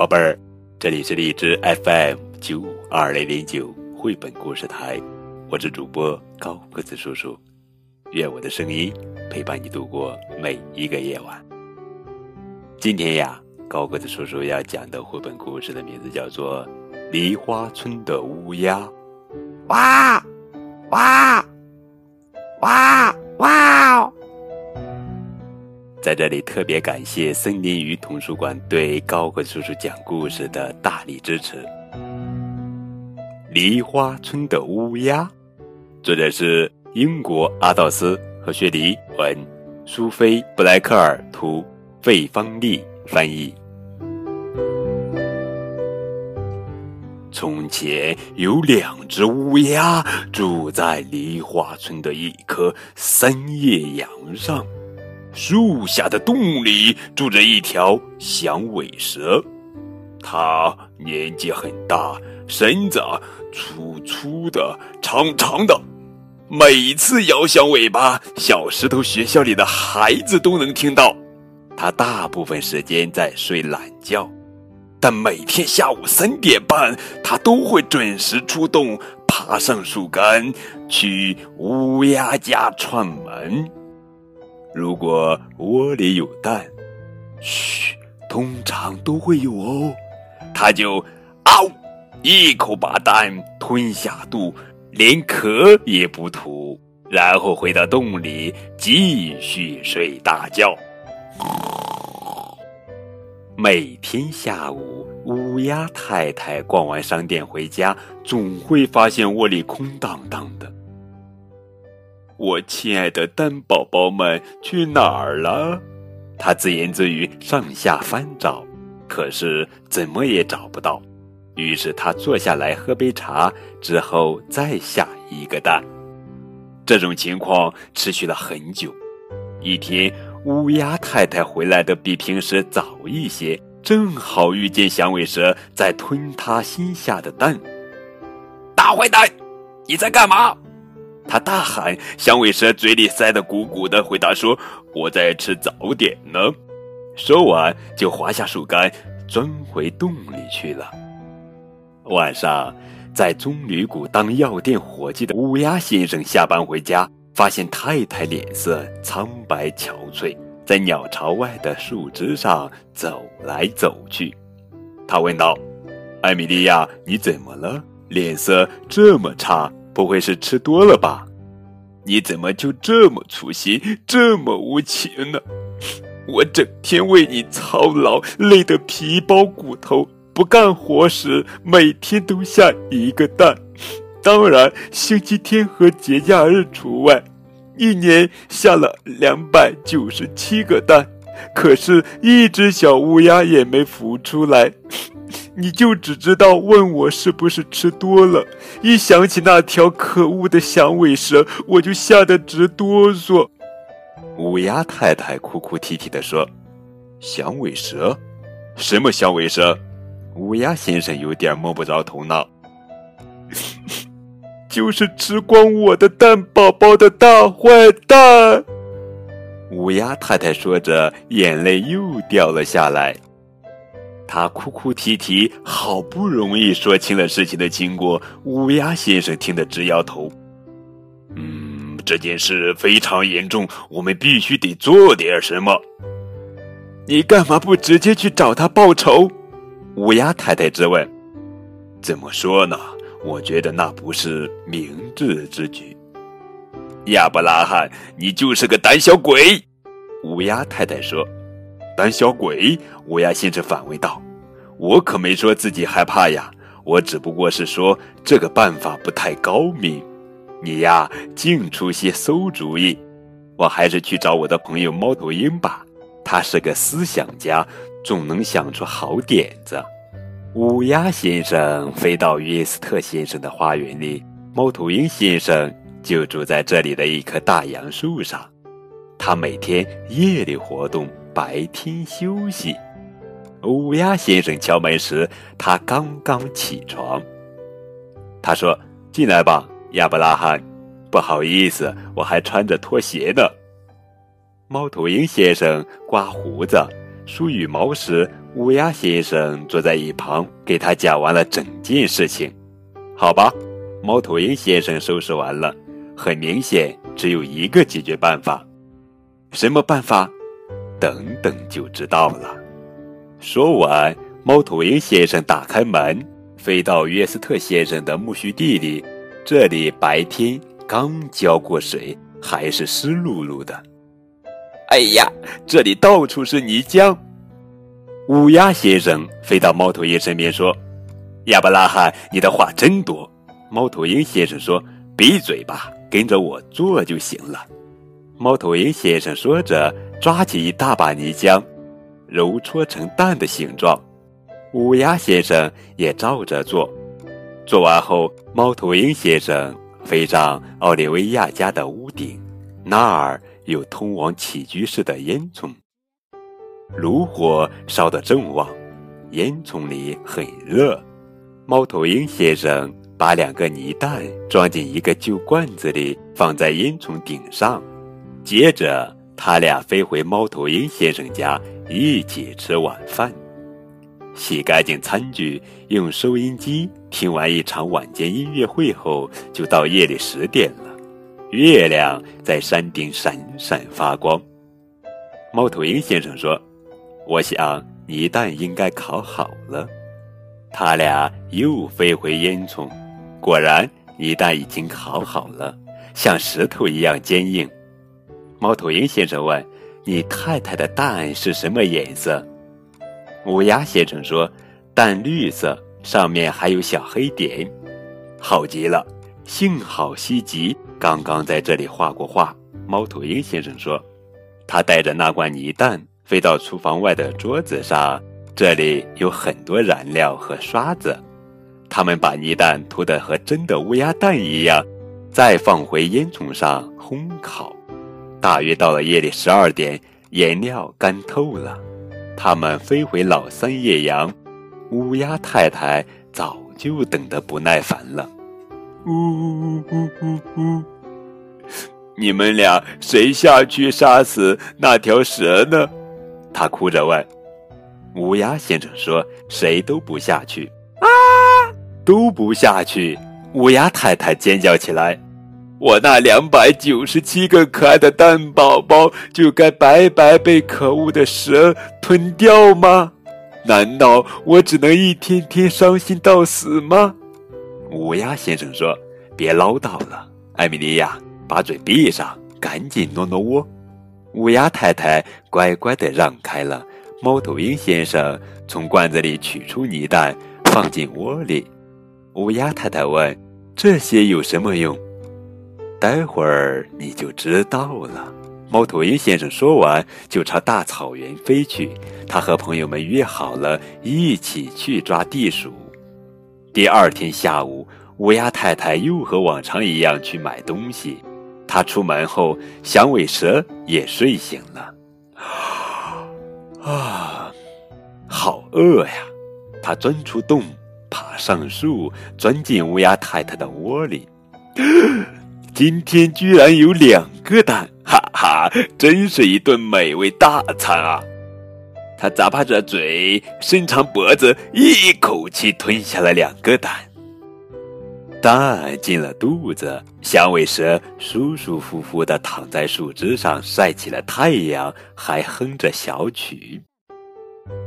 宝贝儿，这里是荔枝 FM 九五二零零九绘本故事台，我是主播高个子叔叔，愿我的声音陪伴你度过每一个夜晚。今天呀，高个子叔叔要讲的绘本故事的名字叫做《梨花村的乌鸦》。哇，哇，在这里特别感谢森林鱼图书馆对高个叔叔讲故事的大力支持。《梨花村的乌鸦》，作者是英国阿道斯和薛迪文，苏菲布莱克尔图，费方丽翻译。从前有两只乌鸦住在梨花村的一棵三叶杨上。树下的洞里住着一条响尾蛇，它年纪很大，身子粗粗的、长长的，每次摇响尾巴，小石头学校里的孩子都能听到。它大部分时间在睡懒觉，但每天下午三点半，它都会准时出动，爬上树干去乌鸦家串门。如果窝里有蛋，嘘，通常都会有哦。他就嗷，一口把蛋吞下肚，连壳也不吐，然后回到洞里继续睡大觉。每天下午，乌鸦太太逛完商店回家，总会发现窝里空荡荡的。我亲爱的蛋宝宝们去哪儿了？他自言自语，上下翻找，可是怎么也找不到。于是他坐下来喝杯茶，之后再下一个蛋。这种情况持续了很久。一天，乌鸦太太回来的比平时早一些，正好遇见响尾蛇在吞它新下的蛋。大坏蛋，你在干嘛？他大喊，响尾蛇嘴里塞得鼓鼓的，回答说：“我在吃早点呢。”说完就滑下树干，钻回洞里去了。晚上，在棕榈谷当药店伙计的乌鸦先生下班回家，发现太太脸色苍白憔悴，在鸟巢外的树枝上走来走去。他问道：“艾米莉亚，你怎么了？脸色这么差？”不会是吃多了吧？你怎么就这么粗心，这么无情呢？我整天为你操劳，累得皮包骨头，不干活时每天都下一个蛋，当然星期天和节假日除外，一年下了两百九十七个蛋，可是，一只小乌鸦也没孵出来。你就只知道问我是不是吃多了，一想起那条可恶的响尾蛇，我就吓得直哆嗦。乌鸦太太哭哭啼啼地说：“响尾蛇？什么响尾蛇？”乌鸦先生有点摸不着头脑。就是吃光我的蛋宝宝的大坏蛋。乌鸦太太说着，眼泪又掉了下来。他哭哭啼啼，好不容易说清了事情的经过。乌鸦先生听得直摇头。嗯，这件事非常严重，我们必须得做点什么。你干嘛不直接去找他报仇？乌鸦太太质问。怎么说呢？我觉得那不是明智之举。亚伯拉罕，你就是个胆小鬼！乌鸦太太说。胆小鬼！乌鸦先生反问道：“我可没说自己害怕呀，我只不过是说这个办法不太高明。你呀，净出些馊主意。我还是去找我的朋友猫头鹰吧，他是个思想家，总能想出好点子。”乌鸦先生飞到约斯特先生的花园里，猫头鹰先生就住在这里的一棵大杨树上。他每天夜里活动。白天休息。乌鸦先生敲门时，他刚刚起床。他说：“进来吧，亚伯拉罕。”不好意思，我还穿着拖鞋呢。猫头鹰先生刮胡子，梳羽毛时，乌鸦先生坐在一旁，给他讲完了整件事情。好吧，猫头鹰先生收拾完了，很明显只有一个解决办法。什么办法？等等就知道了。说完，猫头鹰先生打开门，飞到约斯特先生的苜蓿地里。这里白天刚浇过水，还是湿漉漉的。哎呀，这里到处是泥浆！乌鸦先生飞到猫头鹰身边说：“亚伯拉罕，你的话真多。”猫头鹰先生说：“闭嘴吧，跟着我做就行了。”猫头鹰先生说着，抓起一大把泥浆，揉搓成蛋的形状。乌鸦先生也照着做。做完后，猫头鹰先生飞上奥利维亚家的屋顶，那儿。有通往起居室的烟囱，炉火烧得正旺，烟囱里很热。猫头鹰先生把两个泥蛋装进一个旧罐子里，放在烟囱顶上。接着，他俩飞回猫头鹰先生家，一起吃晚饭。洗干净餐具，用收音机听完一场晚间音乐会后，就到夜里十点了。月亮在山顶闪闪发光。猫头鹰先生说：“我想泥蛋应该烤好了。”他俩又飞回烟囱，果然泥蛋已经烤好了，像石头一样坚硬。猫头鹰先生问：“你太太的蛋是什么颜色？”乌鸦先生说：“淡绿色，上面还有小黑点。”好极了，幸好西吉。刚刚在这里画过画，猫头鹰先生说：“他带着那罐泥蛋飞到厨房外的桌子上，这里有很多燃料和刷子。他们把泥蛋涂得和真的乌鸦蛋一样，再放回烟囱上烘烤。大约到了夜里十二点，颜料干透了，他们飞回老三叶阳。乌鸦太太早就等得不耐烦了。”呜呜呜呜呜！你们俩谁下去杀死那条蛇呢？他哭着问。乌鸦先生说：“谁都不下去。”啊！都不下去！乌鸦太太尖叫起来：“我那两百九十七个可爱的蛋宝宝就该白白被可恶的蛇吞掉吗？难道我只能一天天伤心到死吗？”乌鸦先生说：“别唠叨了，艾米莉亚，把嘴闭上，赶紧挪挪窝。”乌鸦太太乖乖的让开了。猫头鹰先生从罐子里取出泥蛋，放进窝里。乌鸦太太问：“这些有什么用？”待会儿你就知道了。猫头鹰先生说完，就朝大草原飞去。他和朋友们约好了，一起去抓地鼠。第二天下午，乌鸦太太又和往常一样去买东西。她出门后，响尾蛇也睡醒了。啊，好饿呀！它钻出洞，爬上树，钻进乌鸦太太的窝里。今天居然有两个蛋，哈哈，真是一顿美味大餐啊！他咂巴着嘴，伸长脖子，一口气吞下了两个蛋。蛋进了肚子，响尾蛇舒舒服服的躺在树枝上晒起了太阳，还哼着小曲。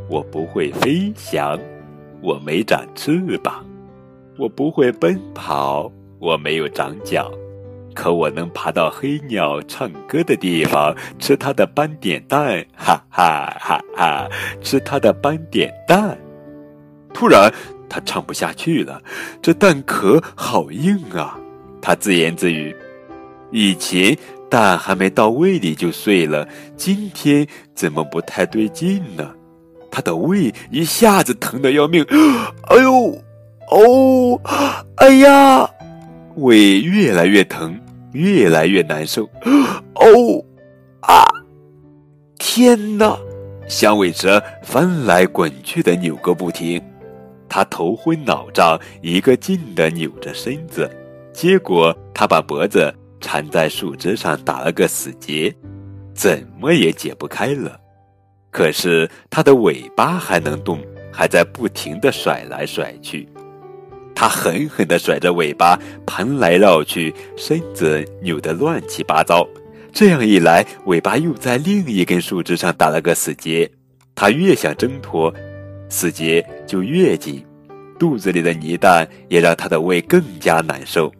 我不会飞翔，我没长翅膀；我不会奔跑，我没有长脚。可我能爬到黑鸟唱歌的地方，吃它的斑点蛋，哈哈哈哈！吃它的斑点蛋。突然，他唱不下去了，这蛋壳好硬啊！他自言自语：“以前蛋还没到胃里就碎了，今天怎么不太对劲呢？”他的胃一下子疼得要命，哎呦，哦，哎呀，胃越来越疼。越来越难受，哦，啊！天哪！响尾蛇翻来滚去的扭个不停，它头昏脑胀，一个劲的扭着身子，结果它把脖子缠在树枝上打了个死结，怎么也解不开了。可是它的尾巴还能动，还在不停的甩来甩去。它狠狠地甩着尾巴，盘来绕去，身子扭得乱七八糟。这样一来，尾巴又在另一根树枝上打了个死结。它越想挣脱，死结就越紧，肚子里的泥蛋也让它的胃更加难受。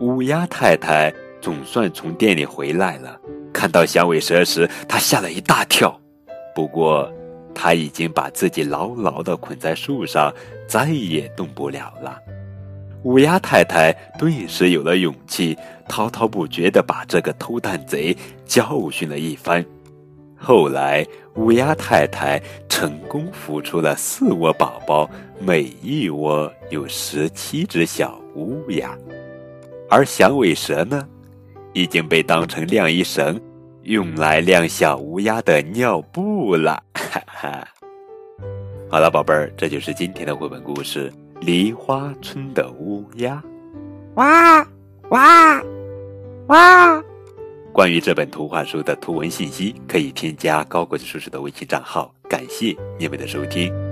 乌鸦太太总算从店里回来了，看到响尾蛇时，她吓了一大跳。不过，他已经把自己牢牢地捆在树上，再也动不了了。乌鸦太太顿时有了勇气，滔滔不绝地把这个偷蛋贼教训了一番。后来，乌鸦太太成功孵出了四窝宝宝，每一窝有十七只小乌鸦。而响尾蛇呢，已经被当成晾衣绳。用来晾小乌鸦的尿布了，哈哈。好了，宝贝儿，这就是今天的绘本故事《梨花村的乌鸦》。哇哇哇！关于这本图画书的图文信息，可以添加高国子叔叔的微信账号。感谢你们的收听。